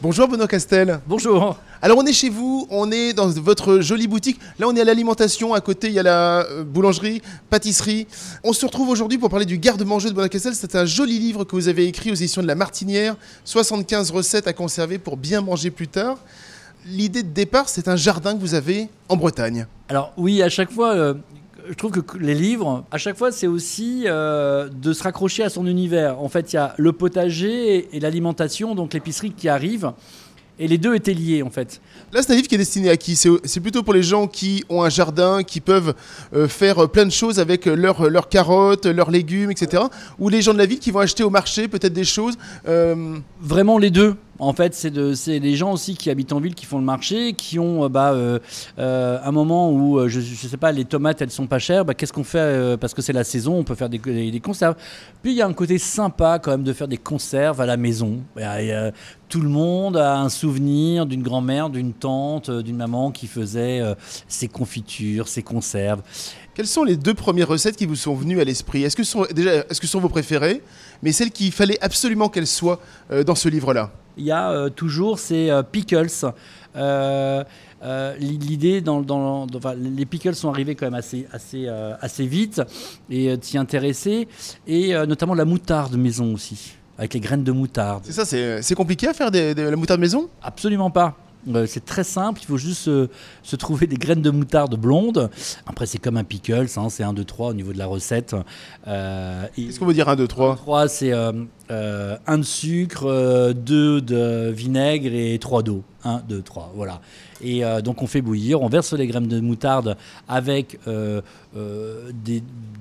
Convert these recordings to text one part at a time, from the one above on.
Bonjour Benoît Castel. Bonjour. Alors on est chez vous, on est dans votre jolie boutique. Là on est à l'alimentation, à côté il y a la euh, boulangerie, pâtisserie. On se retrouve aujourd'hui pour parler du garde-manger de Benoît Castel. C'est un joli livre que vous avez écrit aux éditions de La Martinière. 75 recettes à conserver pour bien manger plus tard. L'idée de départ, c'est un jardin que vous avez en Bretagne. Alors oui, à chaque fois, euh, je trouve que les livres, à chaque fois, c'est aussi euh, de se raccrocher à son univers. En fait, il y a le potager et, l'alimentation, donc l'épicerie qui arrive. Et les deux étaient liés en fait. Là, c'est un livre qui est destiné à qui? C'est plutôt pour les gens qui ont un jardin, qui peuvent euh, faire plein de choses avec leurs leurs carottes, leurs légumes, etc. Ou les gens de la ville qui vont acheter au marché peut-être des choses. Vraiment les deux. En fait, c'est les gens aussi qui habitent en ville qui font le marché, qui ont euh, bah, euh, euh, un moment où, je ne sais pas, les tomates, elles sont pas chères. Bah, Qu'est-ce qu'on fait Parce que c'est la saison, on peut faire des, conserves. Puis il y a un côté sympa quand même de faire des conserves à la maison. tout le monde a un souvenir d'une grand-mère, d'une tante, d'une maman qui faisait ses confitures, ses conserves. Quelles sont les deux premières recettes qui vous sont venues à l'esprit? Est-ce que ce est-ce que sont vos préférées, mais celles qu'il fallait absolument qu'elles soient dans ce livre-là? Il y a euh, toujours ces euh, pickles. Euh, l'idée dans, dans, les pickles sont arrivés quand même assez, assez, assez vite et t'y intéresser et notamment la moutarde maison aussi avec les graines de moutarde. C'est ça, c'est compliqué à faire de la moutarde maison? Absolument pas. Euh, c'est très simple, il faut juste se, trouver des graines de moutarde blondes. Après, c'est comme un pickles, hein, c'est 1, 2, 3 au niveau de la recette. Euh, Qu'est-ce qu'on veut dire 1, 2, 3 1, 3, c'est 1 euh, de sucre, 2 de vinaigre et 3 d'eau. 1, 2, 3, voilà. Et donc on fait bouillir, on verse les graines de moutarde avec de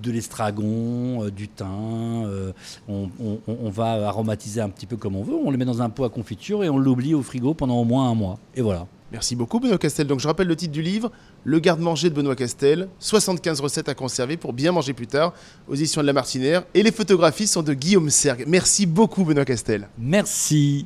l'estragon, du thym. On, on, va aromatiser un petit peu comme on veut. On le met dans un pot à confiture et on l'oublie au frigo pendant au moins un mois. Et voilà. Merci beaucoup Benoît Castel. Donc je rappelle le titre du livre, Le garde-manger de Benoît Castel, 75 recettes à conserver pour bien manger plus tard, aux éditions de La Martinière. Et les photographies sont de Guillaume Sergue. Merci beaucoup Benoît Castel. Merci.